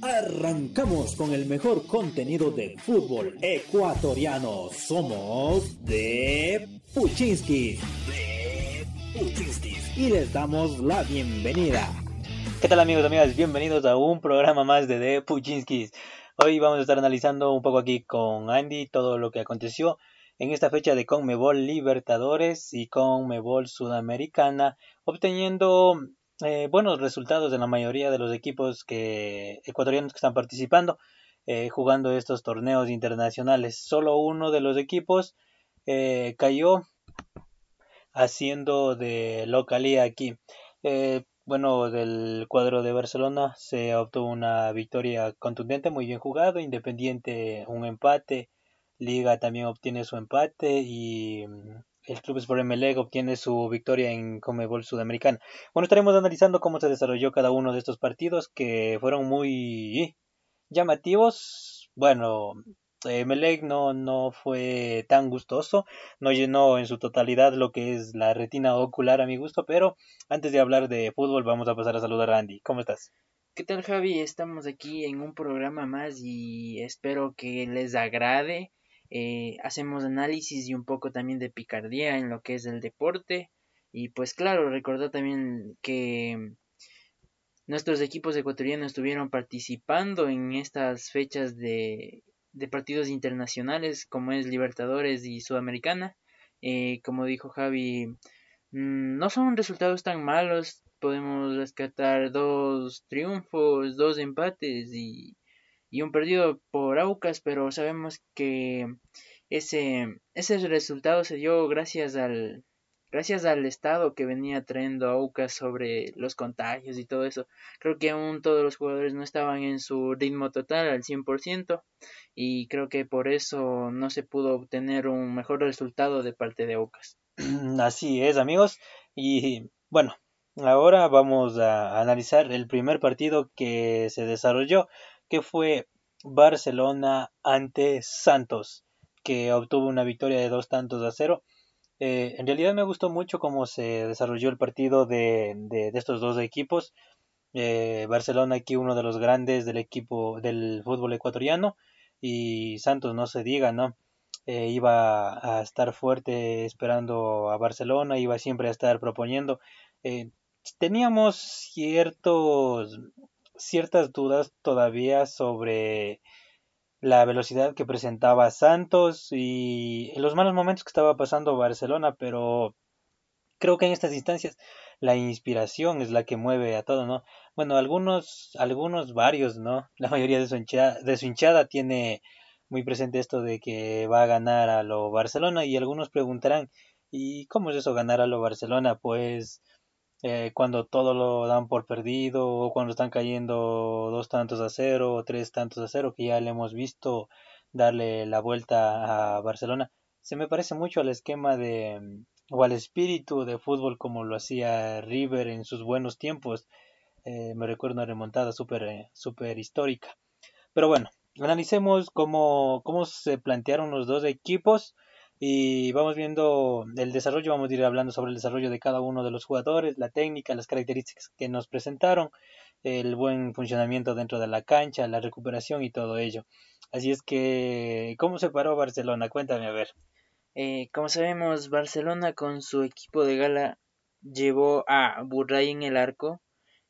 Arrancamos con el mejor contenido de fútbol ecuatoriano. Somos de Puchinskis. De Puchinskis. Y les damos la bienvenida. ¿Qué tal amigos y amigas? Bienvenidos a un programa más de The Puchinskis. Hoy vamos a estar analizando un poco aquí con Andy todo lo que aconteció en esta fecha de Conmebol Libertadores y Conmebol Sudamericana, obteniendo eh, buenos resultados en la mayoría de los equipos que, ecuatorianos que están participando, eh, jugando estos torneos internacionales. Solo uno de los equipos eh, cayó haciendo de localía aquí. bueno, del cuadro de Barcelona se obtuvo una victoria contundente, muy bien jugado, Independiente un empate, Liga también obtiene su empate y el Club Emelec obtiene su victoria en Comebol Sudamericana. Bueno, estaremos analizando cómo se desarrolló cada uno de estos partidos que fueron muy llamativos. Bueno, Emelec no, no fue tan gustoso, no llenó en su totalidad lo que es la retina ocular a mi gusto, pero antes de hablar de fútbol vamos a pasar a saludar a Andy. ¿Cómo estás? ¿Qué tal Javi? Estamos aquí en un programa más y espero que les agrade eh, hacemos análisis y un poco también de picardía en lo que es el deporte y pues claro, recordar también que nuestros equipos ecuatorianos estuvieron participando en estas fechas de, partidos internacionales como es Libertadores y Sudamericana. Eh, como dijo Javi, mm, no son resultados tan malos, podemos rescatar dos triunfos, dos empates y y un perdido por Aucas, pero sabemos que ese, ese resultado se dio gracias al, gracias al estado que venía trayendo Aucas sobre los contagios y todo eso. Creo que aún todos los jugadores no estaban en su ritmo total al 100% y creo que por eso no se pudo obtener un mejor resultado de parte de Aucas. Así es, amigos. Y bueno, ahora vamos a analizar el primer partido que se desarrolló que fue Barcelona ante Santos, que obtuvo una victoria de dos tantos a cero. Eh, en realidad me gustó mucho cómo se desarrolló el partido de, de, estos dos equipos. Eh, Barcelona aquí uno de los grandes del equipo del fútbol ecuatoriano y Santos no se diga, ¿no? Eh, iba a estar fuerte esperando a Barcelona, iba siempre a estar proponiendo. teníamos ciertos ciertas dudas todavía sobre la velocidad que presentaba Santos y los malos momentos que estaba pasando Barcelona, pero creo que en estas instancias la inspiración es la que mueve a todo, ¿no? Bueno, algunos, algunos varios, ¿no? La mayoría de su hinchada, de su hinchada tiene muy presente esto de que va a ganar a lo Barcelona y algunos preguntarán, ¿y cómo es eso ganar a lo Barcelona? Pues eh, cuando todo lo dan por perdido o cuando están cayendo dos tantos a cero o tres tantos a cero que ya le hemos visto darle la vuelta a Barcelona. Se me parece mucho al esquema de mm, o al espíritu de fútbol como lo hacía River en sus buenos tiempos eh, me recuerdo una remontada súper eh, super histórica. Pero bueno analicemos cómo, cómo se plantearon los dos equipos y vamos viendo el desarrollo, vamos a ir hablando sobre el desarrollo de cada uno de los jugadores, la técnica, las características que nos presentaron, el buen funcionamiento dentro de la cancha, la recuperación y todo ello. Así es que, ¿cómo se paró Barcelona? Cuéntame a ver. Eh, como sabemos, Barcelona con su equipo de gala llevó a Burray en el arco,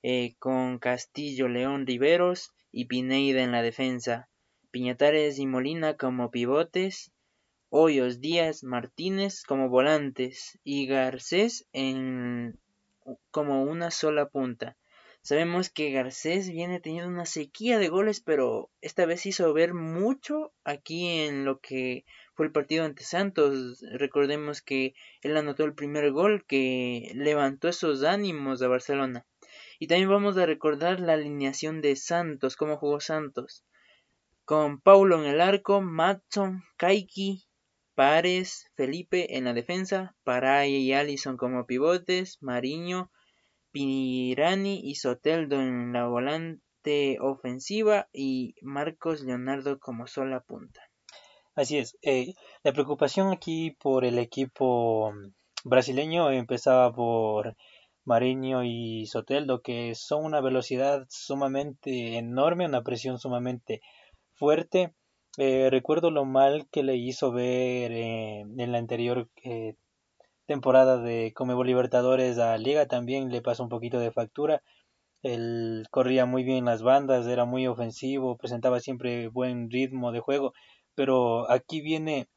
eh, con Castillo, León, Riveros y Pineida en la defensa, Piñatares y Molina como pivotes, Hoyos, Díaz, Martínez como volantes y Garcés en como una sola punta. Sabemos que Garcés viene teniendo una sequía de goles, pero esta vez hizo ver mucho aquí en lo que fue el partido ante Santos. Recordemos que él anotó el primer gol que levantó esos ánimos de Barcelona. Y también vamos a recordar la alineación de Santos, cómo jugó Santos. Con Paulo en el arco, Matson, Kaiki, Pares, Felipe en la defensa, Paray y Allison como pivotes, Mariño, Pirani y Soteldo en la volante ofensiva y Marcos Leonardo como sola punta. Así es, eh, la preocupación aquí por el equipo brasileño empezaba por Mariño y Soteldo, que son una velocidad sumamente enorme, una presión sumamente fuerte. Eh, recuerdo lo mal que le hizo ver eh, en la anterior eh, temporada de Comebol Libertadores a Liga, también le pasó un poquito de factura. Él corría muy bien las bandas, era muy ofensivo, presentaba siempre buen ritmo de juego, pero aquí viene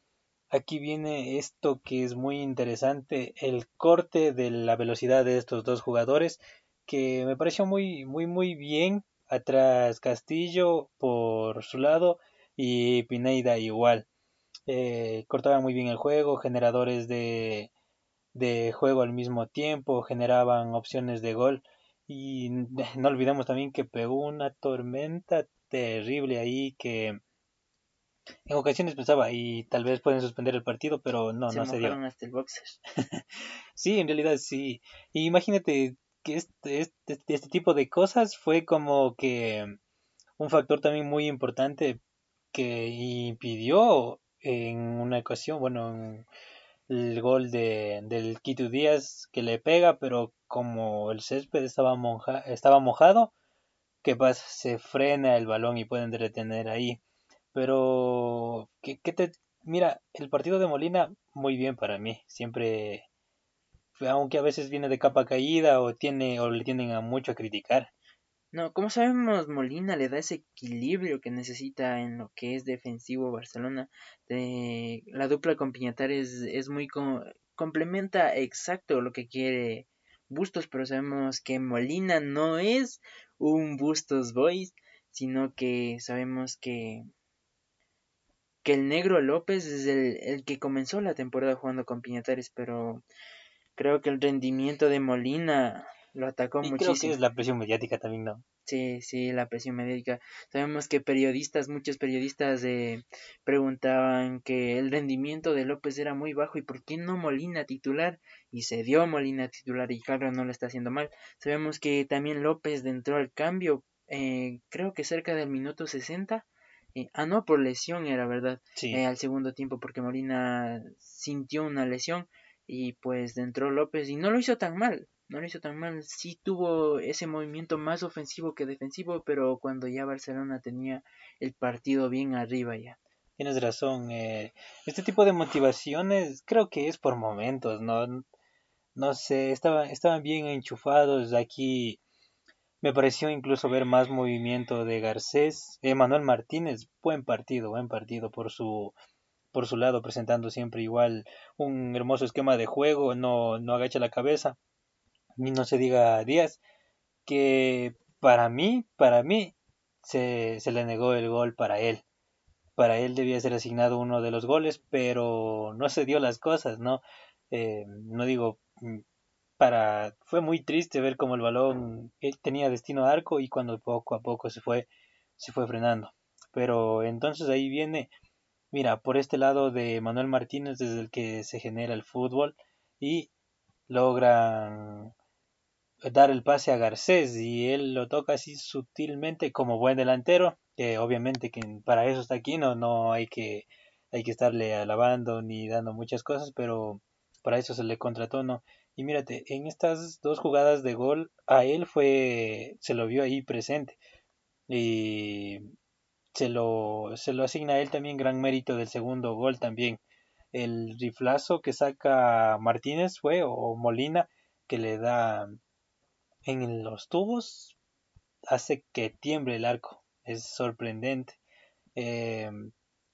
Aquí viene esto que es muy interesante, el corte de la velocidad de estos dos jugadores, que me pareció muy, muy, muy bien. Atrás Castillo por su lado y Pineida igual. Eh, cortaban muy bien el juego, generadores de, de juego al mismo tiempo, generaban opciones de gol. Y no olvidemos también que pegó una tormenta terrible ahí que en ocasiones pensaba, y tal vez pueden suspender el partido, pero no, no se dio. hasta el boxer. sí, en realidad sí. Y imagínate que este, este, este tipo de cosas fue como que un factor también muy importante que impidió en una ocasión, bueno, el gol de, del Quito Díaz que le pega, pero como el césped estaba, estaba mojado, ¿qué pasa? Se frena el balón y pueden detener ahí. Pero, ¿qué, te...? Mira, el partido de Molina, muy bien para mí. Siempre, aunque a veces viene de capa caída o, tiene, o le tienden a mucho a criticar. No, como sabemos, Molina le da ese equilibrio que necesita en lo que es defensivo Barcelona. De, la dupla con Piñatares es muy... complementa exacto lo que quiere Bustos, pero sabemos que Molina no es un Bustos Boys, sino que sabemos que que el negro López es el, el que comenzó la temporada jugando con Piñatares, pero creo que el rendimiento de Molina lo atacó y muchísimo. Creo que es la presión mediática también, ¿no? Sí, sí, la presión mediática. Sabemos que periodistas, muchos periodistas eh, preguntaban que el rendimiento de López era muy bajo y por qué no Molina titular y se dio Molina titular y claro no lo está haciendo mal. Sabemos que también López entró al cambio, eh, creo que cerca del minuto 60 eh, ah, no, por lesión era verdad. Eh, al segundo tiempo, porque Molina sintió una lesión y pues entró López y no lo hizo tan mal. No lo hizo tan mal. Sí tuvo ese movimiento más ofensivo que defensivo, pero cuando ya Barcelona tenía el partido bien arriba ya. Tienes razón. Eh, este tipo de motivaciones creo que es por momentos, ¿no? No sé, estaban, estaban bien enchufados aquí me pareció incluso ver más movimiento de Garcés. Emanuel Martínez, buen partido, buen partido por su por su lado, presentando siempre igual un hermoso esquema de juego, no, no agacha la cabeza. Ni no se diga Díaz, que para mí, para mí, se, se le negó el gol para él. Para él debía ser asignado uno de los goles, pero no se dio las cosas, ¿no? Eh, no digo para fue muy triste ver cómo el balón tenía destino a arco y cuando poco a poco se fue se fue frenando. Pero entonces ahí viene, mira, por este lado de Manuel Martínez desde el que se genera el fútbol y logran dar el pase a Garcés y él lo toca así sutilmente como buen delantero, que obviamente que para eso está aquí, no, no hay que hay que estarle alabando ni dando muchas cosas, pero para eso se le contrató, ¿no? Y mírate, en estas dos jugadas de gol, a él fue, se lo vio ahí presente. Y se lo, se lo asigna a él también gran mérito del segundo gol también. El riflazo que saca Martínez fue, o Molina, que le da en los tubos, hace que tiemble el arco. Es sorprendente. Eh,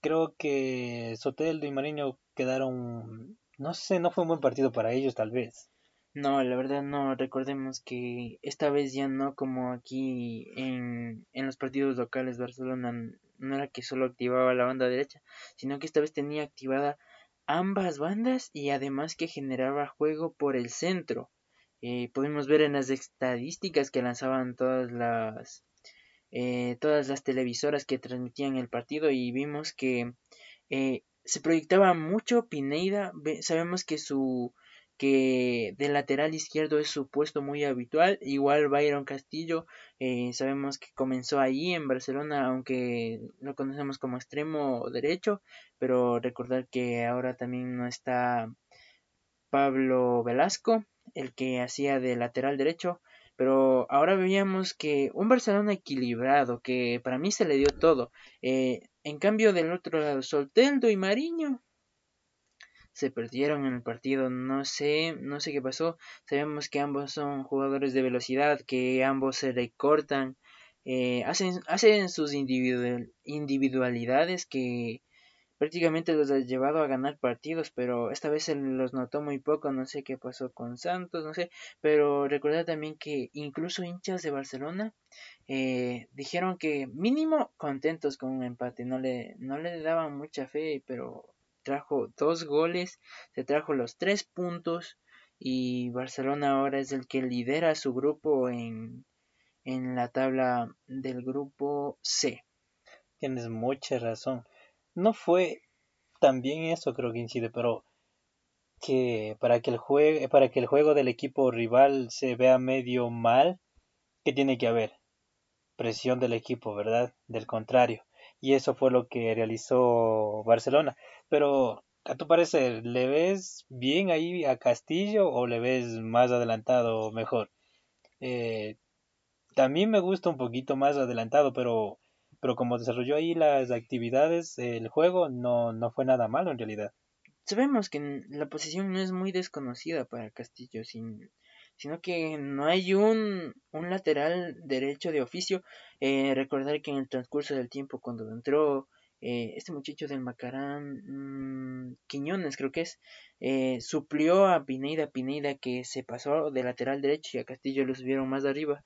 creo que Soteldo y Mariño quedaron no sé, no fue un buen partido para ellos tal vez. No, la verdad no. Recordemos que esta vez ya no como aquí en, en los partidos locales Barcelona no era que solo activaba la banda derecha, sino que esta vez tenía activada ambas bandas y además que generaba juego por el centro. Eh, podemos ver en las estadísticas que lanzaban todas las eh, todas las televisoras que transmitían el partido y vimos que eh, se proyectaba mucho Pineida. Sabemos que su que de lateral izquierdo es su puesto muy habitual. Igual Byron Castillo, eh, sabemos que comenzó ahí en Barcelona, aunque lo conocemos como extremo derecho, pero recordar que ahora también no está Pablo Velasco, el que hacía de lateral derecho, pero ahora veíamos que un Barcelona equilibrado, que para mí se le dio todo. Eh, en cambio del otro lado, Solteldo y Mariño se perdieron en el partido, no sé, no sé qué pasó. Sabemos que ambos son jugadores de velocidad, que ambos se recortan, eh, hacen, hacen sus individualidades que prácticamente los ha llevado a ganar partidos, pero esta vez se los notó muy poco, no sé qué pasó con Santos, no sé, pero recordad también que incluso hinchas de Barcelona eh, dijeron que mínimo contentos con un empate, no le, no le daban mucha fe, pero trajo dos goles, se trajo los tres puntos y Barcelona ahora es el que lidera su grupo en, en la tabla del grupo C. Tienes mucha razón no fue también eso creo que incide, pero que para que el juego, para que el juego del equipo rival se vea medio mal, ¿qué tiene que haber? Presión del equipo, ¿verdad? Del contrario. Y eso fue lo que realizó Barcelona. Pero, a tu parecer, ¿le ves bien ahí a Castillo o le ves más adelantado mejor? Eh, también me gusta un poquito más adelantado, pero pero como desarrolló ahí las actividades, el juego no, no fue nada malo en realidad. Sabemos que la posición no es muy desconocida para Castillo, sin, sino que no hay un, un lateral derecho de oficio. Eh, recordar que en el transcurso del tiempo, cuando entró eh, este muchacho del Macarán, mm, Quiñones creo que es, eh, suplió a Pineida, Pineida que se pasó de lateral derecho y a Castillo lo subieron más arriba.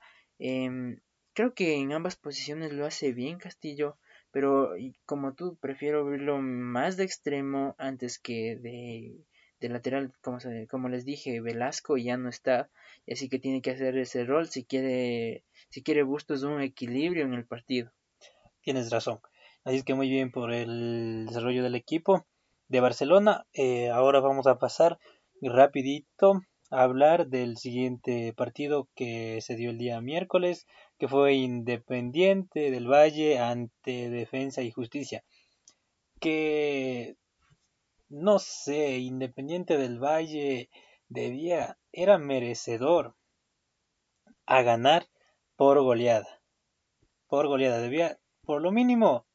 Creo que en ambas posiciones lo hace bien Castillo, pero como tú prefiero verlo más de extremo antes que de, de lateral, como, como les dije, Velasco ya no está, así que tiene que hacer ese rol si quiere, si quiere Bustos un equilibrio en el partido. Tienes razón. Así es que muy bien por el desarrollo del equipo de Barcelona. Eh, ahora vamos a pasar rapidito a hablar del siguiente partido que se dio el día miércoles que fue Independiente del Valle ante Defensa y Justicia. Que no sé, Independiente del Valle debía, era merecedor a ganar por goleada. Por goleada, debía por lo mínimo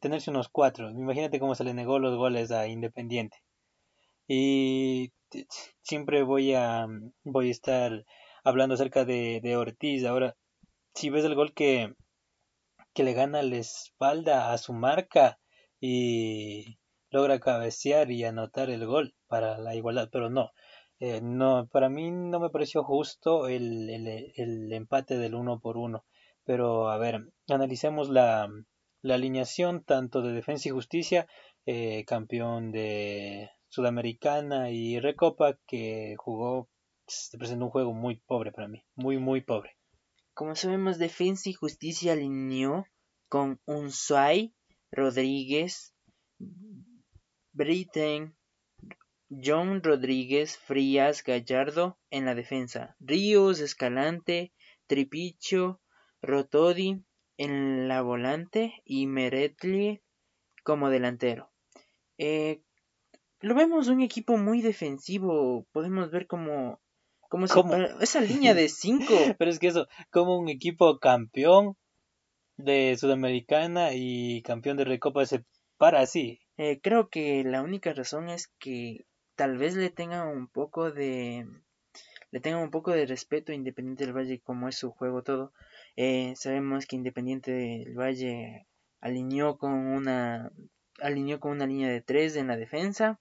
tenerse unos cuatro. Imagínate cómo se le negó los goles a Independiente. Y siempre voy a, voy a estar hablando acerca de, de Ortiz. Ahora, si ves el gol que, que le gana la espalda a su marca y logra cabecear y anotar el gol para la igualdad, pero no, eh, no para mí no me pareció justo el, el, el, empate del uno por uno. Pero a ver, analicemos la, la alineación tanto de Defensa y Justicia, eh, campeón de Sudamericana y Recopa, que jugó, se presentó un juego muy pobre para mí, muy, muy pobre. Como sabemos, Defensa y Justicia alineó con Unzuay, Rodríguez, Britten, John Rodríguez, Frías, Gallardo en la defensa, Ríos, Escalante, Tripicho, Rotodi en la volante y Meretli como delantero. Eh, lo vemos un equipo muy defensivo, podemos ver como como esa línea de cinco. Pero es que eso, como un equipo campeón de Sudamericana y campeón de Recopa se para así. Eh, creo que la única razón es que tal vez le tenga un poco de le tenga un poco de respeto a Independiente del Valle como es su juego todo. Eh, sabemos que Independiente del Valle alineó con una alineó con una línea de tres en la defensa.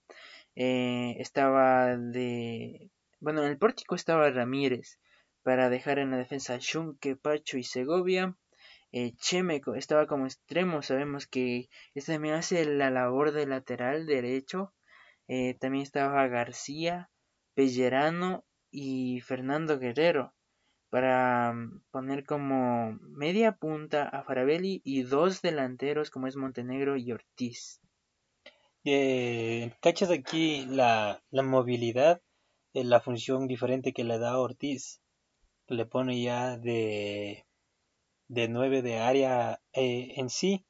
Eh, estaba de bueno, en el pórtico estaba Ramírez para dejar en la defensa Shunke, Pacho y Segovia. Eh, Chemeco estaba como extremo, sabemos que este también hace la labor de lateral derecho. Eh, también estaba García, Pellerano y Fernando Guerrero para mm, poner como media punta a Farabelli y dos delanteros como es Montenegro y Ortiz. Eh, ¿Cachas aquí la, la movilidad la función diferente que le da Ortiz. Le pone ya de, de 9 de área eh, en sí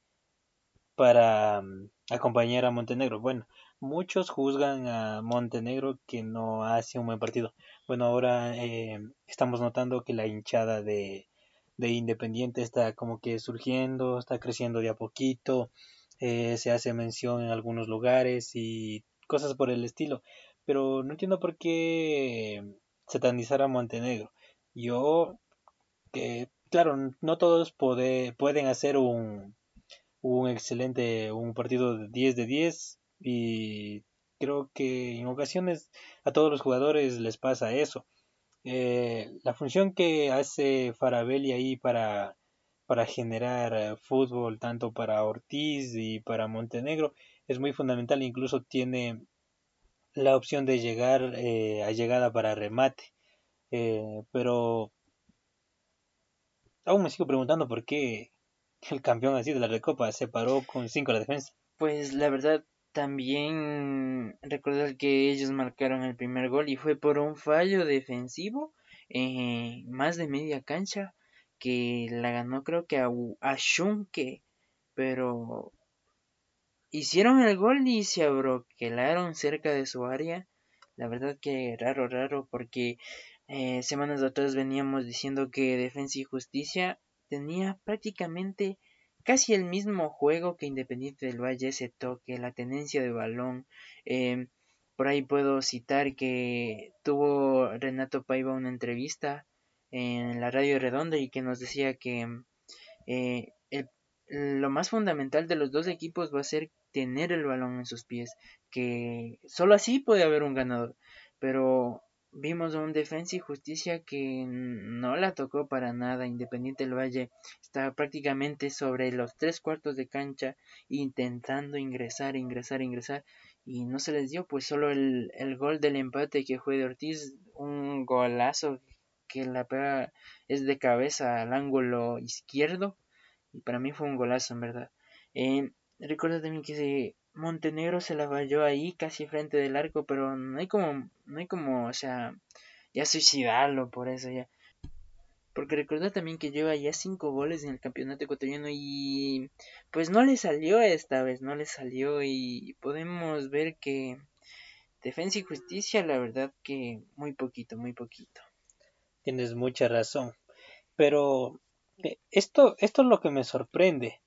para mm, acompañar a Montenegro. Bueno, muchos juzgan a Montenegro que no hace un buen partido. Bueno, ahora eh, estamos notando que la hinchada de, de Independiente está como que surgiendo, está creciendo de a poquito, eh, se hace mención en algunos lugares y cosas por el estilo. Pero no entiendo por qué satanizar a Montenegro. Yo, que claro, no todos pueden hacer un, un excelente, un partido de 10 de 10 y creo que en ocasiones a todos los jugadores les pasa eso. Eh, la función que hace Farabelli ahí para, para generar fútbol, tanto para Ortiz y para Montenegro, es muy fundamental. Incluso tiene la opción de llegar eh, a llegada para remate. pero aún me sigo preguntando por qué el campeón así de la Recopa se paró con 5 a la defensa. Pues la verdad, también recordar que ellos marcaron el primer gol y fue por un fallo defensivo eh, más de media cancha que la ganó creo que a, a Shunke, pero hicieron el gol y se abroquelaron cerca de su área. La verdad que raro, raro, porque eh, semanas atrás veníamos diciendo que Defensa y Justicia tenía prácticamente casi el mismo juego que Independiente del Valle, ese toque, la tenencia de balón. Eh, por ahí puedo citar que tuvo Renato Paiva una entrevista en la radio redonda y que nos decía que eh, lo más fundamental de los dos equipos va a ser tener el balón en sus pies, que solo así puede haber un ganador. Pero vimos un Defensa y Justicia que no la tocó para nada. Independiente del Valle estaba prácticamente sobre los tres cuartos de cancha intentando ingresar, ingresar, ingresar y no se les dio pues solo el, el gol del empate que fue de Ortiz, un golazo que la pega es de cabeza al ángulo izquierdo y para mí fue un golazo en verdad. Eh, recuerda también que Montenegro se la falló ahí casi frente del arco, pero no hay como, no hay como, o sea, ya suicidarlo por eso ya. Porque recuerda también que lleva ya cinco goles en el campeonato ecuatoriano y pues no le salió esta vez, no le salió y podemos ver que Defensa y Justicia, la verdad que muy poquito, muy poquito. Tienes mucha razón. Pero eh, esto, esto es lo que me sorprende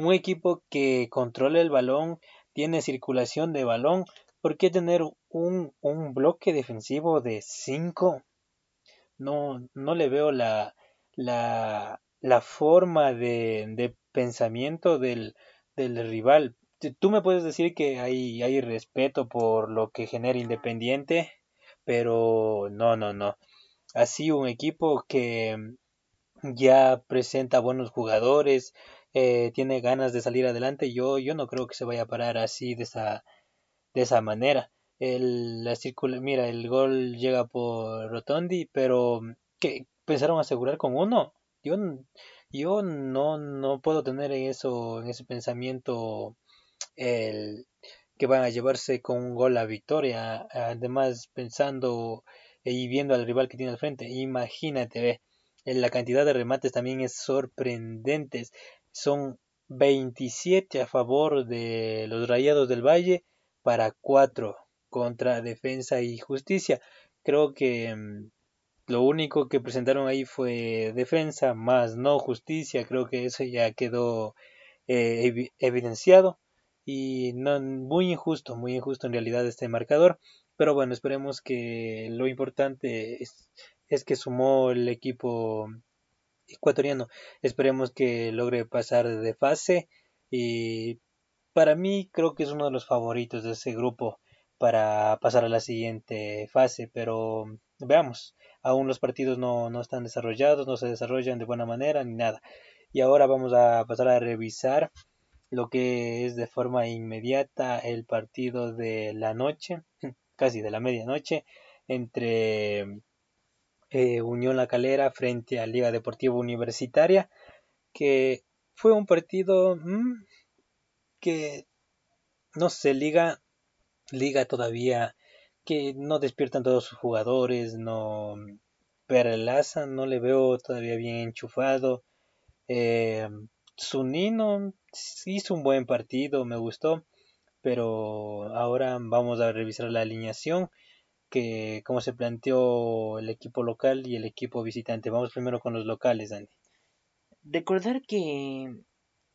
un equipo que controla el balón, tiene circulación de balón, ¿por qué tener un, un bloque defensivo de 5? No, no le veo la, la, la forma de, de pensamiento del, del rival. Tú me puedes decir que hay, hay respeto por lo que genera Independiente, pero no, no, no. Así un equipo que ya presenta buenos jugadores, eh, tiene ganas de salir adelante, yo, yo no creo que se vaya a parar así de esa, de esa manera. El, la circula, mira, el gol llega por Rotondi, pero ¿qué? ¿Pensaron asegurar con uno? Yo, yo no, no puedo tener en eso, en ese pensamiento el que van a llevarse con un gol a victoria. Además, pensando y viendo al rival que tiene al frente, imagínate, ve, la cantidad de remates también es sorprendente son 27 a favor de los Rayados del Valle para 4 contra Defensa y Justicia. Creo que mm, lo único que presentaron ahí fue Defensa más no Justicia. Creo que eso ya quedó eh, evidenciado y no muy injusto, muy injusto en realidad este marcador. Pero bueno, esperemos que lo importante es, es que sumó el equipo ecuatoriano. Esperemos que logre pasar de fase y para mí creo que es uno de los favoritos de ese grupo para pasar a la siguiente fase, pero veamos, aún los partidos no, no están desarrollados, no se desarrollan de buena manera ni nada. Y ahora vamos a pasar a revisar lo que es de forma inmediata el partido de la noche, casi de la medianoche, entre eh, Unión La Calera frente a Liga Deportiva Universitaria, que fue un partido mm, que no sé, Liga, Liga todavía que no despiertan todos sus jugadores, no Perlaza no le veo todavía bien enchufado. Eh, Zunino hizo un buen partido, me gustó, pero ahora vamos a revisar la alineación que cómo se planteó el equipo local y el equipo visitante. Vamos primero con los locales, Andy. Recordar que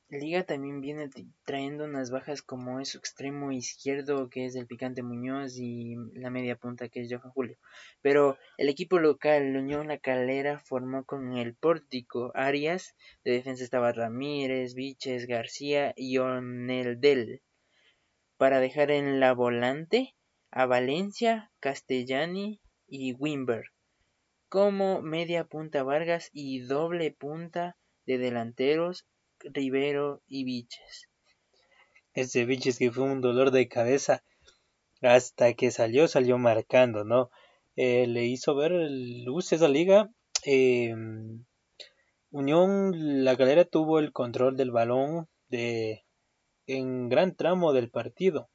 Liga también viene trayendo unas bajas como es su extremo izquierdo que es el Picante Muñoz y la media punta que es Johan Julio. Pero el equipo local, Unión La Calera, formó con el pórtico Arias, de defensa estaba Ramírez, Viches, García y Oneldel. Para dejar en la volante a Valencia, Castellani y Wimber. Como media punta Vargas y doble punta de delanteros Rivero y Viches. Ese Viches que fue un dolor de cabeza hasta que salió, salió marcando, ¿no? Eh, le hizo ver luz esa liga. Em, Unión La Galera tuvo el control del balón de en gran tramo del partido.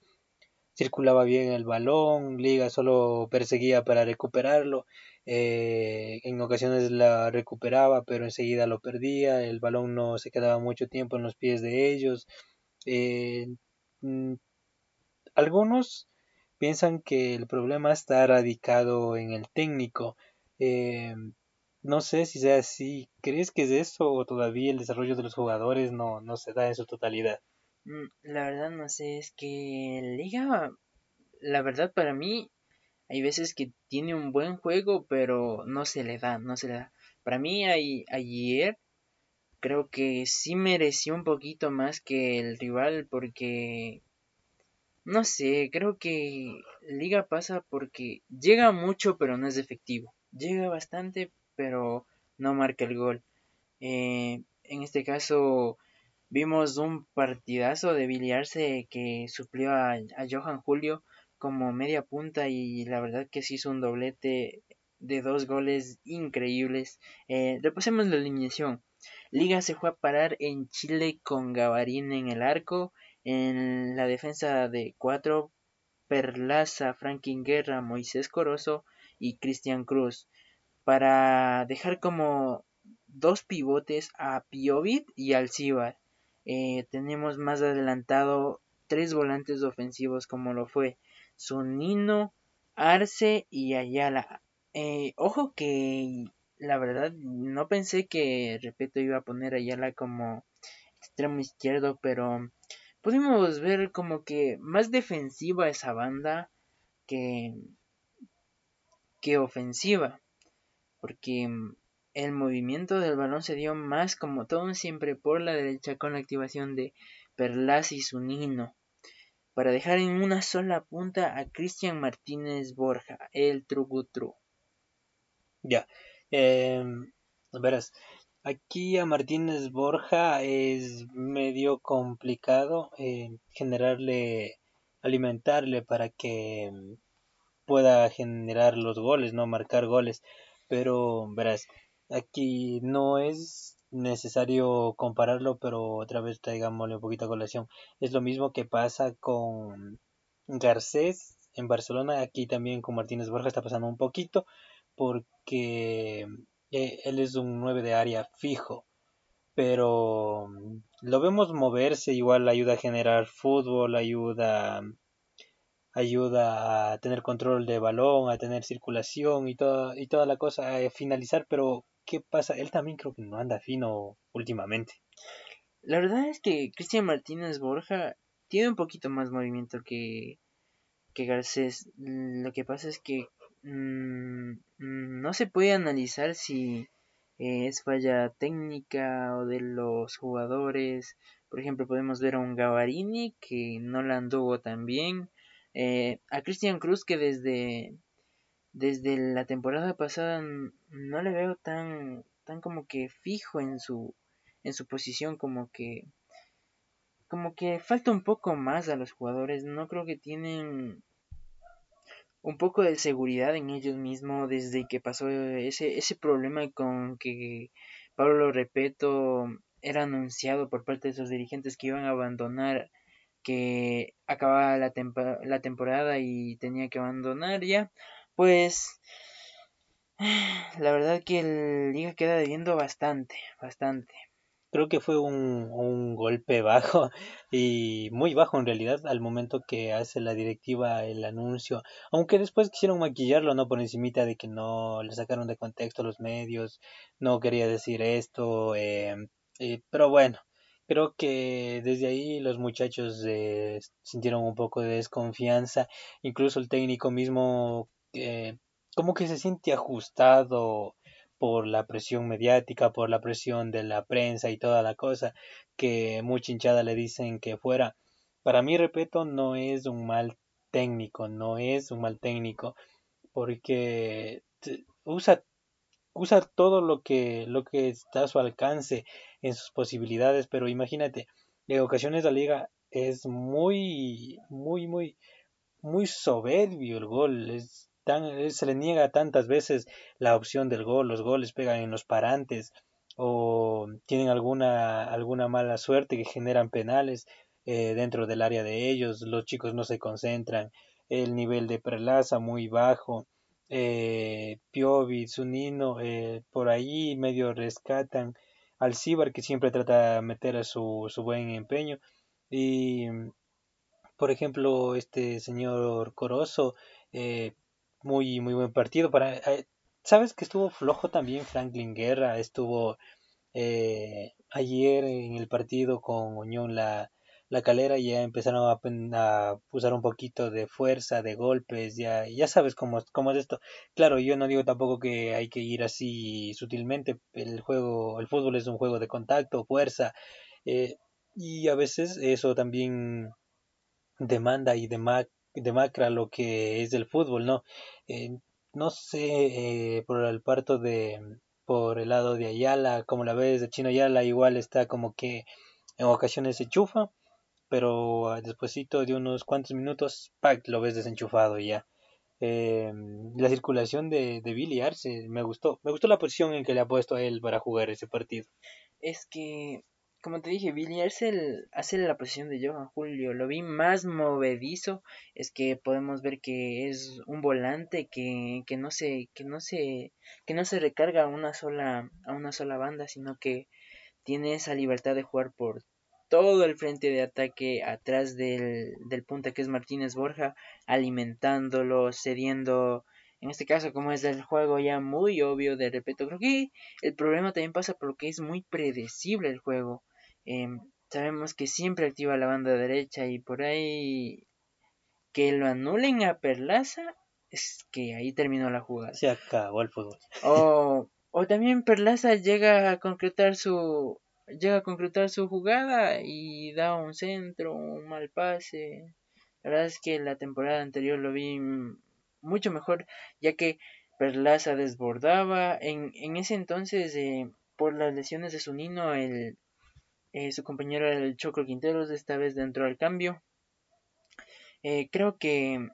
Circulaba bien el balón, Liga solo perseguía para recuperarlo. Eh, en ocasiones la recuperaba, pero enseguida lo perdía. El balón no se quedaba mucho tiempo en los pies de ellos. Eh, mm, algunos piensan que el problema está radicado en el técnico. Eh, no sé si sea así. ¿Crees que es eso o todavía el desarrollo de los jugadores no, no se da en su totalidad? Mm, la verdad no sé, es que Liga, la verdad para mí, hay veces que tiene un buen juego, pero no se le da, no se le da. Para mí ayer creo que sí mereció un poquito más que el rival porque no sé, creo que Liga pasa porque llega mucho pero no es efectivo. Llega bastante pero no marca el gol. Eh, en este caso vimos un partidazo de Biliarse que suplió a, Johan Julio como media punta y la verdad que se hizo un doblete de dos goles increíbles. Eh, repasemos la alineación. Liga se fue a parar en Chile con Gavarín en el arco, en la defensa de cuatro Perlaza, Franklin Guerra, Moisés Corozo y Cristian Cruz, para dejar como dos pivotes a Piovit y Alcibar. Eh, tenemos más adelantado tres volantes ofensivos como lo fue Sonino, Arce y Ayala. Eh, ojo que la verdad no pensé que Repeto iba a poner Ayala como extremo izquierdo, pero pudimos ver como que más defensiva esa banda que, que ofensiva. Porque el movimiento del balón se dio más como todo siempre por la derecha con la activación de Perlas y Zunino. Para dejar en una sola punta a Cristian Martínez Borja, el Trugutru. Ya, eh, verás, aquí a Martínez Borja es medio complicado generarle, alimentarle para que pueda generar los goles, no marcar goles, pero verás, Aquí no es necesario compararlo, pero otra vez traigámosle un poquito a colación. Es lo mismo que pasa con Garcés en Barcelona, aquí también con Martínez Borja está pasando un poquito, porque eh, él es un 9 de área fijo, pero lo vemos moverse, igual ayuda a generar fútbol, ayuda ayuda a tener control de balón, a tener circulación y toda, y toda la cosa, a finalizar, pero ¿qué pasa? Él también creo que no anda fino últimamente. La verdad es que Cristian Martínez Borja tiene un poquito más movimiento que, que Garcés. Lo que pasa es que mm, no se puede analizar si eh, es falla técnica o de los jugadores. Por ejemplo, podemos ver a un Gavarini que no la anduvo tan bien. Eh, a Cristian Cruz que desde desde la temporada pasada no le veo tan tan como que fijo en su en su posición como que como que falta un poco más a los jugadores. No creo que tienen un poco de seguridad en ellos mismos desde que pasó ese ese problema con que Pablo Repeto era anunciado por parte de sus dirigentes que iban a abandonar que acababa la, la temporada y tenía que abandonar ya. Pues la verdad que el Liga queda debiendo bastante, bastante. creo que fue un, un golpe bajo y muy bajo en realidad al momento que hace la directiva el anuncio, aunque después quisieron maquillarlo, ¿no? Por encimita de que no le sacaron de contexto los medios, no quería decir esto, eh, eh, pero bueno, creo que desde ahí los muchachos eh, sintieron un poco de desconfianza, incluso el técnico mismo como que se siente ajustado por la presión mediática, por la presión de la prensa y toda la cosa, que mucha hinchada le dicen que fuera. Para mí, repito, no es un mal técnico, no es un mal técnico, porque usa, usa todo lo que, lo que está a su alcance en sus posibilidades, pero imagínate, en ocasiones la liga es muy, muy, muy, muy soberbio el gol, es eh, se le niega tantas veces la opción del gol, los goles pegan en los parantes o tienen alguna, alguna mala suerte que generan penales eh, dentro del área de ellos, los chicos no se concentran, el nivel de prelaza muy bajo, eh, Piovi, Zunino, eh, por ahí medio rescatan al Cibar que siempre trata de meter a su, su buen empeño y por ejemplo este señor Corozo eh, muy, muy buen partido. Para, eh, Sabes que estuvo flojo también Franklin Guerra, estuvo eh, ayer en el partido con Unión la, la calera y ya empezaron a, a, usar un poquito de fuerza, de golpes, ya, ya sabes cómo, cómo es esto. Claro, yo no digo tampoco que hay que ir así sutilmente, el juego, el fútbol es un juego de contacto, fuerza, eh, y a veces eso también demanda y demanda demacra lo que es el fútbol, ¿no? Eh, no sé, eh, por el parto de, por el lado de Ayala, como la ves, de Chino Ayala igual está como que en ocasiones se chufa, pero despuesito de unos cuantos minutos, ¡pac! lo ves desenchufado ya. Eh, la circulación de, de Billy Arce me gustó, me gustó la posición en que le ha puesto a él para jugar ese partido. Es que como te dije, Billy hace, la posición de Johan Julio. Lo vi más movedizo. Es que podemos ver que es un volante que, que no se, que no se, que no se recarga a una sola, a una sola banda, sino que tiene esa libertad de jugar por todo el frente de ataque atrás del, del punta que es Martínez Borja, alimentándolo, cediendo en este caso, como es del juego ya muy obvio de repito, creo que el problema también pasa porque es muy predecible el juego. Em, sabemos que siempre activa la banda derecha y por ahí que lo anulen a Perlaza, es que ahí terminó la jugada. Se acabó el fútbol. O, o también Perlaza llega a concretar su llega a concretar su jugada y da un centro, un mal pase. La verdad es que la temporada anterior lo vi mucho mejor, ya que Perlaza desbordaba. En, en ese entonces, eh, por las lesiones de su nino, el, eh, su compañero era el Choclo Quinteros, esta vez dentro del cambio. Eh, creo que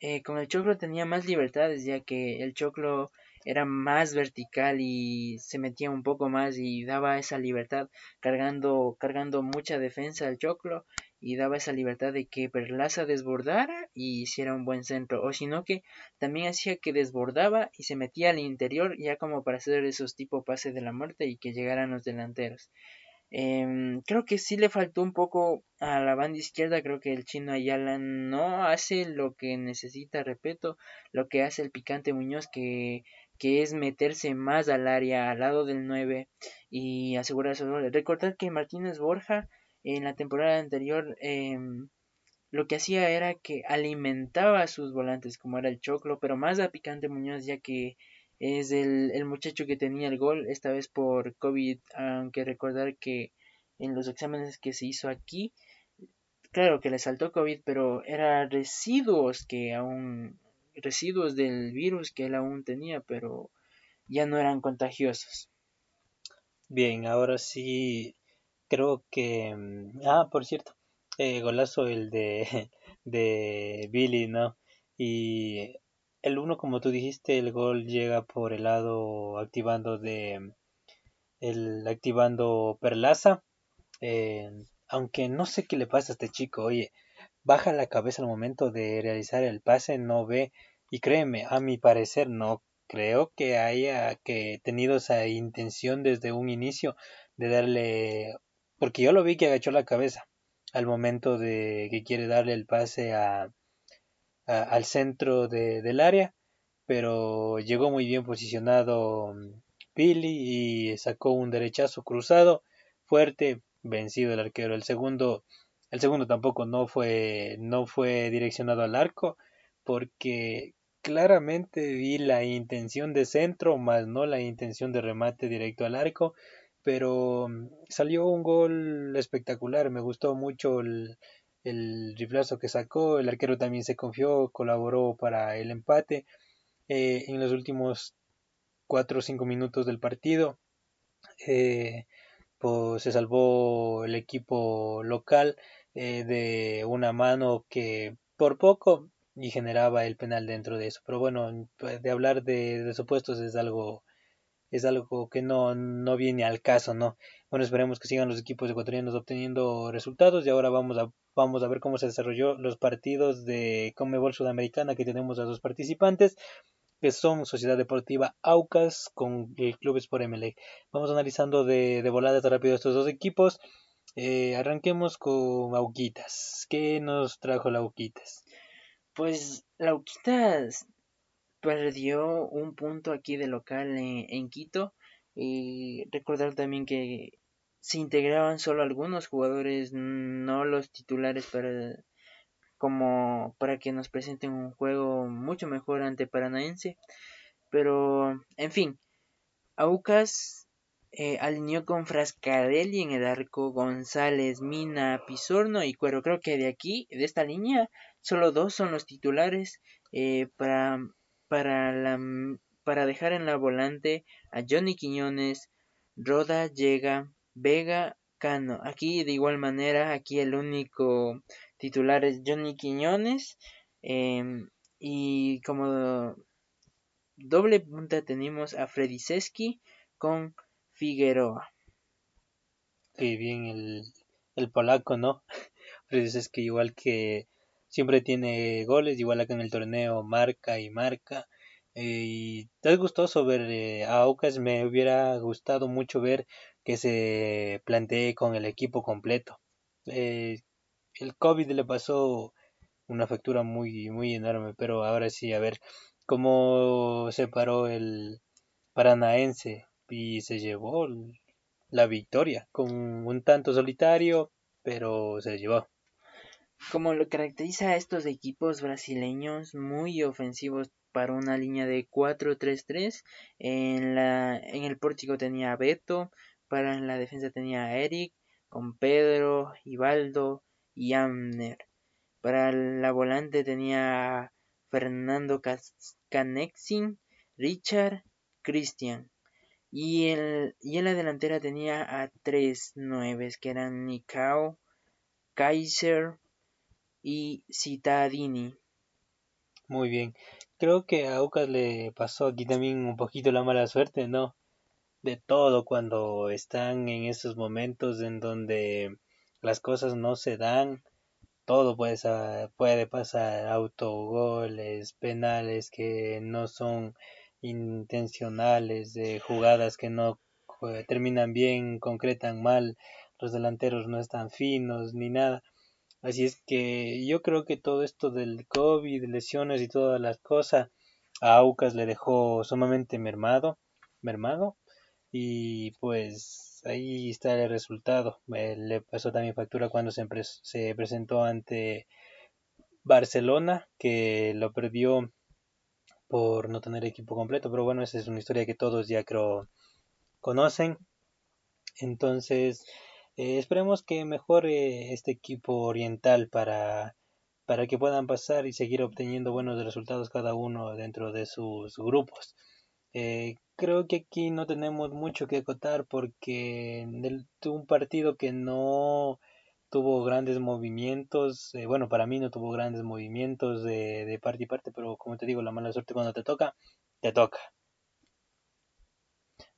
eh, con el Choclo tenía más libertades, ya que el Choclo era más vertical y se metía un poco más y daba esa libertad, cargando, cargando mucha defensa al Choclo y daba esa libertad de que Perlaza desbordara y hiciera un buen centro, o sino que también hacía que desbordaba y se metía al interior ya como para hacer esos tipo pase de la muerte y que llegaran los delanteros. Em, creo que sí le faltó un poco a la banda izquierda. Creo que el chino Ayala no hace lo que necesita, repito, lo que hace el picante Muñoz, que, que es meterse más al área, al lado del 9 y asegurar su gol. Recordar que Martínez Borja en la temporada anterior em, lo que hacía era que alimentaba a sus volantes, como era el Choclo, pero más a Picante Muñoz, ya que es el, el muchacho que tenía el gol, esta vez por COVID, aunque recordar que en los exámenes que se hizo aquí, claro que le saltó COVID, pero eran residuos que aún, residuos del virus que él aún tenía, pero ya no eran contagiosos. Bien, ahora sí creo que... Mm, ah, por cierto, eh, golazo el de, de Billy, ¿no? Y el uno, como tú dijiste, el gol llega por el lado activando de el activando Perlaza. Eh, aunque no sé qué le pasa a este chico, oye, baja la cabeza al momento de realizar el pase, no ve, y créeme, a mi parecer no creo que haya que tenido esa intención desde un inicio de darle, porque yo lo vi que agachó la cabeza al momento de que quiere darle el pase a, al centro de, del área, pero llegó muy bien posicionado Billy y sacó un derechazo cruzado fuerte, vencido el arquero. El segundo, el segundo tampoco no fue, no fue direccionado al arco, porque claramente vi la intención de centro, más no la intención de remate directo al arco, pero mm, salió un gol espectacular, me gustó mucho el, el riflazo que sacó, el arquero también se confió, colaboró para el empate eh, en los últimos cuatro o cinco minutos del partido. Eh, pues se salvó el equipo local eh, de una mano que por poco y generaba el penal dentro de eso. Pero bueno, pues, de hablar de, supuestos es algo es algo que no, no viene al caso, ¿no? Bueno, esperemos que sigan los equipos ecuatorianos obteniendo resultados y ahora vamos a, vamos a ver cómo se desarrolló los partidos de Comebol Sudamericana que tenemos a dos participantes que son Sociedad Deportiva Aucas con el Club Sport MLE. Vamos analizando de, de volada rápido estos dos equipos. Eh, arranquemos con Auquitas. ¿Qué nos trajo la Auquitas? Pues la Auquitas perdió un punto aquí de local en, Quito. Y recordar también que se integraban solo algunos jugadores, no los titulares para como para que nos presenten un juego mucho mejor ante Paranaense. Pero, en fin, Aucas eh, alineó con Frascarelli en el arco, González, Mina, Pizorno y Cuero. Creo que de aquí, de esta línea, solo dos son los titulares eh, para, para, la, para dejar en la volante a Johnny Quiñones, Roda, Llega, Vega, Cano. Aquí de igual manera, aquí el único titulares Johnny Quiñones em, y como doble punta tenemos a Freddy Seski con Figueroa. Sí, bien el, el polaco, ¿no? Freddy Seski igual que siempre tiene goles, igual acá en el torneo marca y marca. Eh, y es gustoso ver eh, a Aucas, me hubiera gustado mucho ver que se plantee con el equipo completo. Eh, el COVID le pasó una factura muy, muy enorme, pero ahora sí, a ver cómo se paró el paranaense y se llevó la victoria con un tanto solitario, pero se llevó. Como lo caracteriza a estos equipos brasileños muy ofensivos para una línea de 4-3-3, en, la, en el pórtico tenía Beto, para la defensa tenía Eric, con Pedro, Ibaldo, y Amner. Para la volante tenía Fernando Canexin, Richard, Christian. Y, el, y en la delantera tenía a tres nueves que eran Nikao, Kaiser y Citadini. Muy bien. Creo que a Aucas le pasó aquí también un poquito la mala suerte, ¿no? De todo cuando están en esos momentos en donde las cosas no se dan, todo puede, puede pasar, autogoles, penales que no son intencionales, de jugadas que no terminan bien, concretan mal, los delanteros no están finos ni nada. Así es que yo creo que todo esto del COVID, lesiones y todas las cosas a Aucas le dejó sumamente mermado, mermado y pues ahí está el resultado. Eh, le pasó también factura cuando se, se presentó ante Barcelona, que lo perdió por no tener equipo completo, pero bueno, esa es una historia que todos ya creo conocen. Entonces, eh, esperemos que mejore este equipo oriental para, para que puedan pasar y seguir obteniendo buenos resultados cada uno dentro de sus grupos. Eh, creo que aquí no tenemos mucho que acotar porque un partido que no tuvo grandes movimientos, eh, bueno, para mí no tuvo grandes movimientos de, de parte y parte, pero como te digo, la mala suerte cuando te toca, te toca.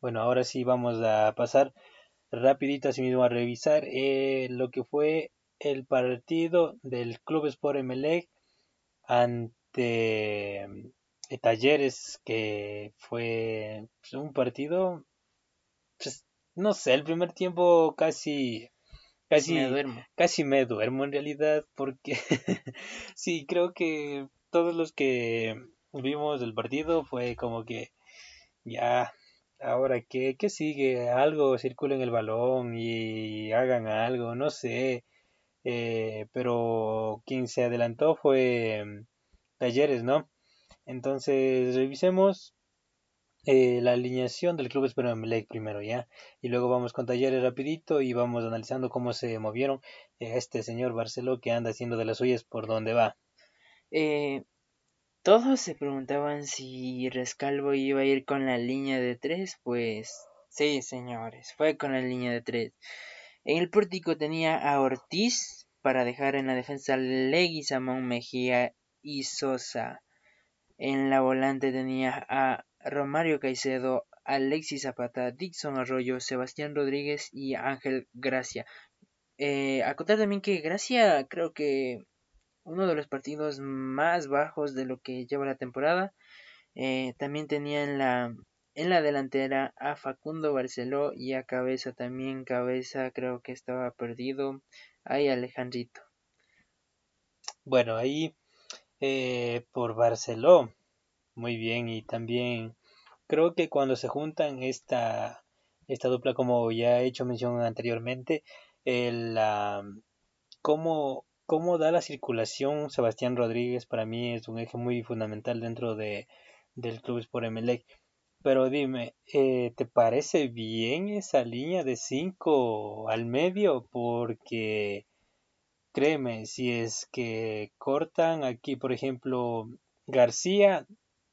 Bueno, ahora sí vamos a pasar rapidito así mismo a revisar eh, lo que fue el partido del Club Sport Emelec ante Talleres, que fue pues, un partido, pues, no sé, el primer tiempo casi casi me duermo. casi me duermo en realidad porque sí creo que todos los que vimos el partido fue como que ya ahora qué qué sigue algo circulen el balón y hagan algo no sé eh, pero quien se adelantó fue mm, Talleres no entonces revisemos eh, la alineación del club Espero Emelec primero ya y luego vamos con Talleres rapidito y vamos analizando cómo se movieron eh, este señor Barceló que anda haciendo de las suyas por dónde va. Eh, todos se preguntaban si Rescalvo iba a ir con la línea de tres, pues sí, señores, fue con la línea de tres. En el pórtico tenía a Ortiz para dejar en la defensa Leguizamón Mejía y Sosa. En la volante tenía a Romario Caicedo, Alexis Zapata, Dixon Arroyo, Sebastián Rodríguez y Ángel Gracia. Eh, acotar también que Gracia creo que uno de los partidos más bajos de lo que lleva la temporada. Eh, también tenía en la, en la delantera a Facundo Barceló y a Cabeza también. Cabeza creo que estaba perdido. Ahí Alejandrito. Bueno, ahí eh, por Barceló muy bien, y también creo que cuando se juntan esta, esta dupla, como ya he hecho mención anteriormente, el, cómo, cómo da la circulación Sebastián Rodríguez para mí es un eje muy fundamental dentro de, del Club Sport Emelec. Pero dime, eh, ¿te parece bien esa línea de 5 al medio? Porque créeme, si es que cortan aquí, por ejemplo, García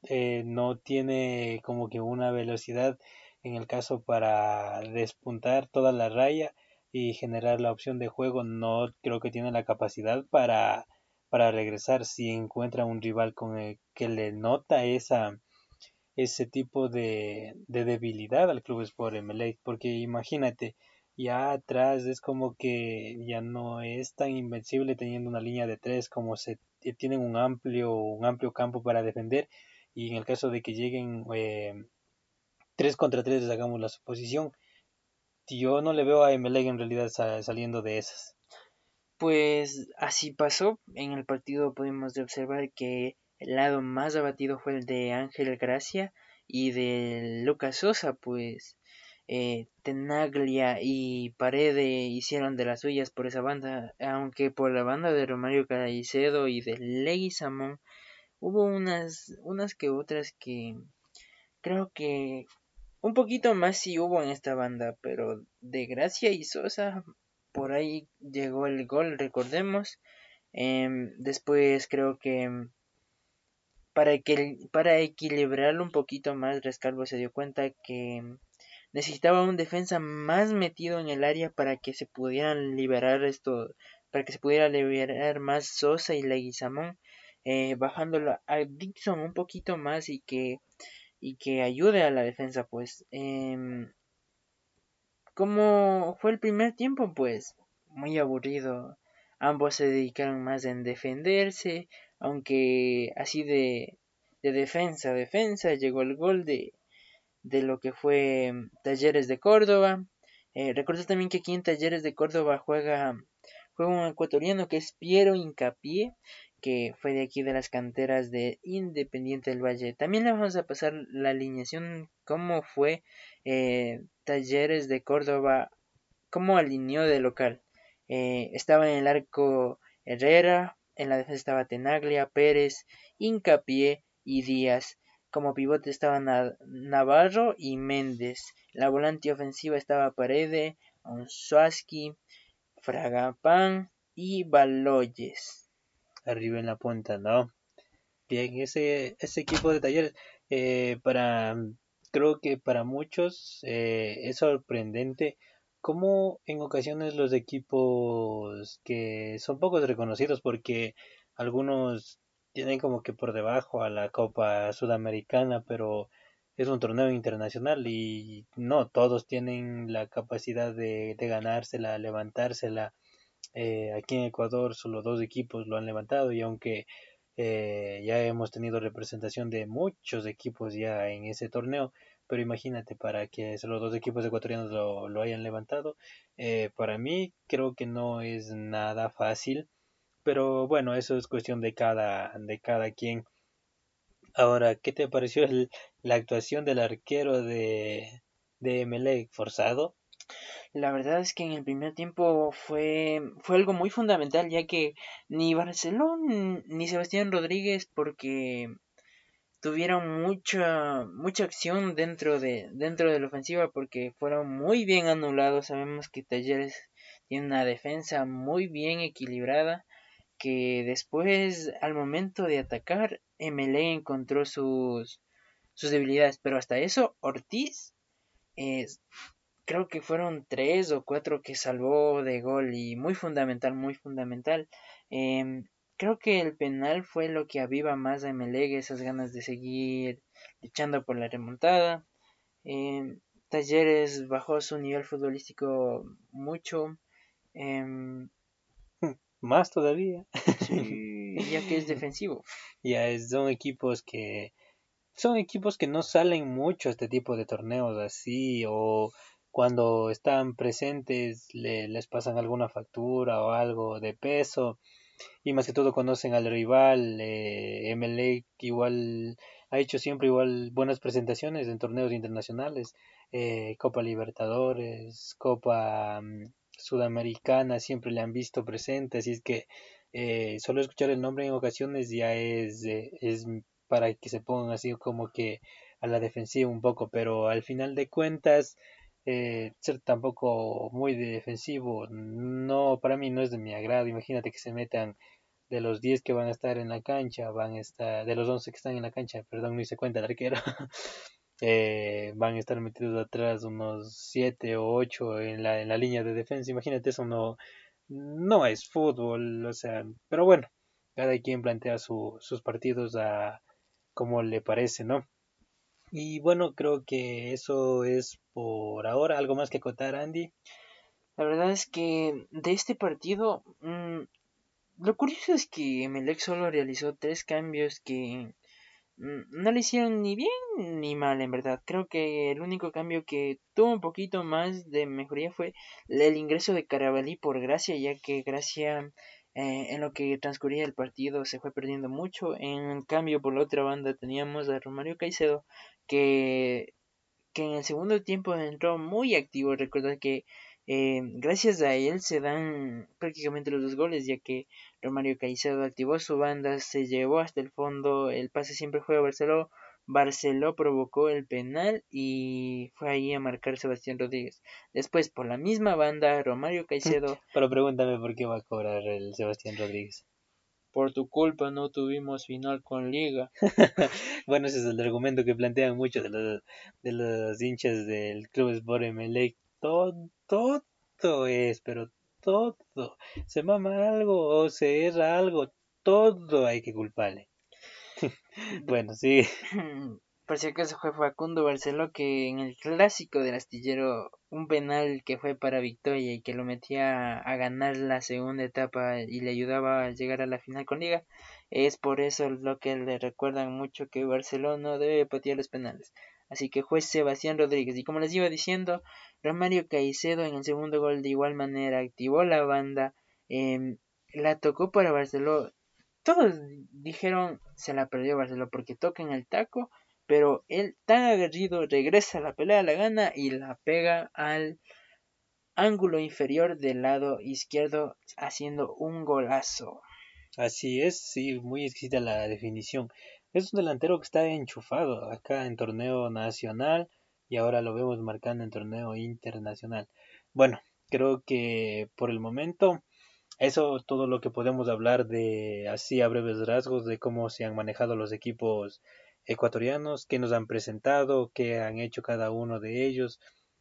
eh, no tiene como que una velocidad en el caso para despuntar toda la raya y generar la opción de juego no creo que tiene la capacidad para para regresar si encuentra un rival con el que le nota esa ese tipo de, de debilidad al club Sport Emelec porque imagínate ya atrás es como que ya no es tan invencible teniendo una línea de tres como se tienen un amplio un amplio campo para defender y en el caso de que lleguen eh, 3 contra 3, hagamos la suposición, yo no le veo a Emelec en realidad saliendo de esas. Pues así pasó. En el partido pudimos observar que el lado más abatido fue el de Ángel Gracia y de Lucas Sosa, pues eh, Tenaglia y Parede hicieron de las suyas por esa banda, aunque por la banda de Romario Caicedo y de Leguizamón hubo unas, unas que otras que creo que un poquito más sí hubo en esta banda, pero de Gracia y Sosa por ahí llegó el gol, recordemos. Em, después creo que para, que para equilibrarlo un poquito más, Rescalvo se dio cuenta que necesitaba un defensa más metido en el área para que se pudieran liberar esto, para que se pudiera liberar más Sosa y Leguizamón eh, bajándolo a Dixon un poquito más y que, y que ayude a la defensa, pues. Eh, como fue el primer tiempo, pues, muy aburrido. Ambos se dedicaron más en defenderse, aunque así de, de defensa a defensa llegó el gol de, de lo que fue Talleres de Córdoba. Eh, también que aquí en Talleres de Córdoba juega, juega un ecuatoriano que es Piero Incapié, que fue de aquí de las canteras de Independiente del Valle. También le vamos a pasar la alineación, cómo fue eh, Talleres de Córdoba, cómo alineó de local. Eh, estaba en el arco Herrera, en la defensa estaba Tenaglia, Pérez, Incapié y Díaz. Como pivote estaban Navarro y Méndez. La volante ofensiva estaba Parede, Onsuaski, Fragapán y Baloyes arriba en la punta, ¿no? Bien, ese, ese equipo de talleres, eh, para, creo que para muchos eh, es sorprendente cómo en ocasiones los equipos que son pocos reconocidos porque algunos tienen como que por debajo a la Copa Sudamericana, pero es un torneo internacional y no todos tienen la capacidad de, de ganársela, levantársela eh, aquí en Ecuador solo dos equipos lo han levantado y aunque Eh, ya hemos tenido representación de muchos equipos ya en ese torneo, pero imagínate para que solo dos equipos ecuatorianos lo, lo hayan levantado. Eh, para mí creo que no es nada fácil, pero bueno, eso es cuestión de cada, de cada quien. Ahora, ¿qué te pareció la actuación del arquero de, de forzado? La verdad es que en el primer tiempo fue, fue algo muy fundamental, ya que ni Barcelona ni Sebastián Rodríguez, porque tuvieron mucha mucha acción dentro de dentro de la ofensiva porque fueron muy bien anulados sabemos que Talleres tiene una defensa muy bien equilibrada que después al momento de atacar MLE encontró sus sus debilidades pero hasta eso Ortiz es creo que fueron tres o cuatro que salvó de gol y muy fundamental, muy fundamental. Em, creo que el penal fue lo que aviva más a Melegue, esas ganas de seguir echando por la remontada. Em, Talleres bajó su nivel futbolístico mucho. Em, más todavía. ya que es defensivo. Ya son equipos que son equipos que no salen mucho a este tipo de torneos así o cuando están presentes le, les pasan alguna factura o algo de peso y más que todo conocen al rival eh, MLA igual ha hecho siempre igual buenas presentaciones en torneos internacionales eh, Copa Libertadores Copa mm, Sudamericana siempre le han visto presente así es que eh, solo escuchar el nombre en ocasiones ya es, eh, es para que se pongan así como que a la defensiva un poco pero al final de cuentas eh, ser tampoco muy defensivo, no, para mí no es de mi agrado. Imagínate que se metan de los 10 que van a estar en la cancha, van a estar, de los 11 que están en la cancha, perdón, no hice cuenta el arquero, eh, van a estar metidos atrás unos 7 o 8 en la, en la línea de defensa. Imagínate, eso no, no es fútbol, o sea, pero bueno, cada quien plantea su, sus partidos a como le parece, ¿no? Y bueno, creo que eso es por ahora. ¿Algo más que acotar, Andy? La verdad es que de este partido, mmm, lo curioso es que Melec solo realizó tres cambios que mm, no le hicieron ni bien ni mal, en verdad. Creo que el único cambio que tuvo un poquito más de mejoría fue el ingreso de Carabalí por Gracia, ya que Gracia eh, en lo que transcurría el partido se fue perdiendo mucho. En cambio, por la otra banda teníamos a Romario Caicedo, que, que en el segundo tiempo entró muy activo. Recuerda que eh, gracias a él se dan prácticamente los dos goles, ya que Romario Caicedo activó su banda, se llevó hasta el fondo, el pase siempre fue a Barceló, Barceló provocó el penal y fue ahí a marcar Sebastián Rodríguez. Después, por la misma banda, Romario Caicedo. Pero pregúntame por qué va a cobrar el Sebastián Rodríguez. Por tu culpa no tuvimos final con Liga. bueno, ese es el argumento que plantean muchos de los, de los hinchas del Club Sport Emelec. Todo, todo es, pero todo. Se mama algo o se erra algo, todo hay que culparle. bueno, sí. Por si acaso fue Facundo Barceló que en el clásico del astillero, un penal que fue para Victoria y que lo metía a ganar la segunda etapa y le ayudaba a llegar a la final con Liga, es por eso lo que le recuerdan mucho que Barcelona no debe patear los penales. Así que fue Sebastián Rodríguez. Y como les iba diciendo, Romario Caicedo en el segundo gol de igual manera activó la banda, eh, la tocó para Barcelona. Todos dijeron se la perdió Barcelona porque toca en el taco pero él tan aguerrido regresa a la pelea, la gana y la pega al ángulo inferior del lado izquierdo haciendo un golazo. Así es, sí, muy exquisita la definición. Es un delantero que está enchufado acá en torneo nacional y ahora lo vemos marcando en torneo internacional. Bueno, creo que por el momento eso todo lo que podemos hablar de así a breves rasgos de cómo se han manejado los equipos ecuatorianos que nos han presentado, que han hecho cada uno de ellos,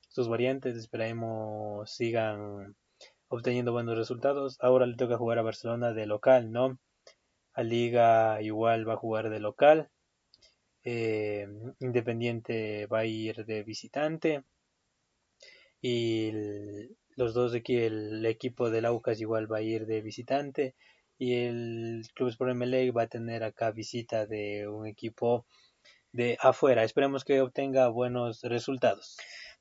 sus variantes, esperemos sigan obteniendo buenos resultados. Ahora le toca jugar a Barcelona de local, ¿no? A Liga igual va a jugar de local. Eh, Independiente va a ir de visitante. Y los dos de aquí, el equipo del Aucas igual va a ir de visitante. y el Club Sport MLA va a tener acá visita de un equipo de afuera. Esperemos que obtenga buenos resultados.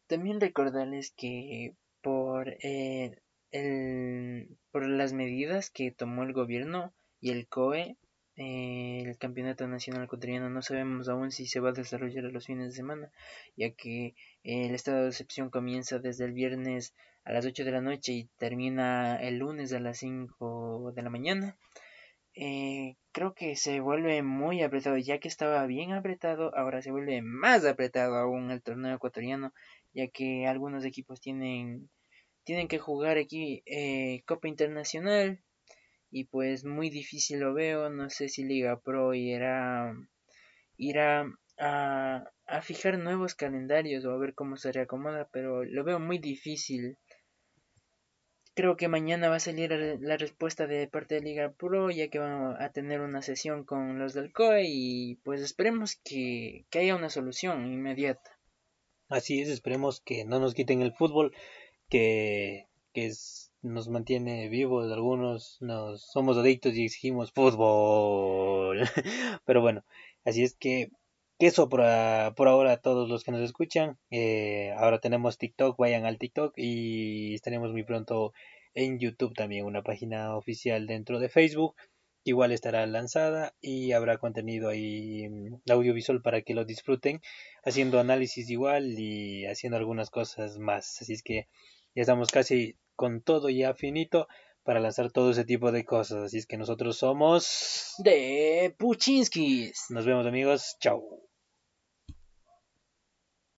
También recordarles que por, eh, el, por las medidas que tomó el gobierno y el COE, eh, el Campeonato Nacional Ecuatoriano no sabemos aún si se va a desarrollar los fines de semana, ya que el estado de excepción comienza desde el viernes a las 8 de la noche y termina el lunes a las 5 de la mañana. Eh, creo que se vuelve muy apretado, ya que estaba bien apretado, ahora se vuelve más apretado aún el torneo ecuatoriano, ya que algunos equipos tienen, tienen que jugar aquí eh, Copa Internacional y pues muy difícil lo veo, no sé si Liga Pro irá, irá a, a fijar nuevos calendarios o a ver cómo se reacomoda, pero lo veo muy difícil Creo que mañana va a salir la respuesta de parte de Liga Pro, ya que van a tener una sesión con los del COE y pues esperemos que, haya una solución inmediata. Así es, esperemos que no nos quiten el fútbol, que, nos mantiene vivos, algunos nos somos adictos y exigimos fútbol. Pero bueno, así es que eso por, por ahora todos los que nos escuchan. Eh, ahora tenemos TikTok, vayan al TikTok y estaremos muy pronto en YouTube también, una página oficial dentro de Facebook. Igual estará lanzada y habrá contenido ahí mm, audiovisual para que lo disfruten, haciendo análisis igual y haciendo algunas cosas más. Así es que ya estamos casi con todo ya finito para lanzar todo ese tipo de cosas. Así es que nosotros somos de Puchinskis. Nos vemos amigos. Chao.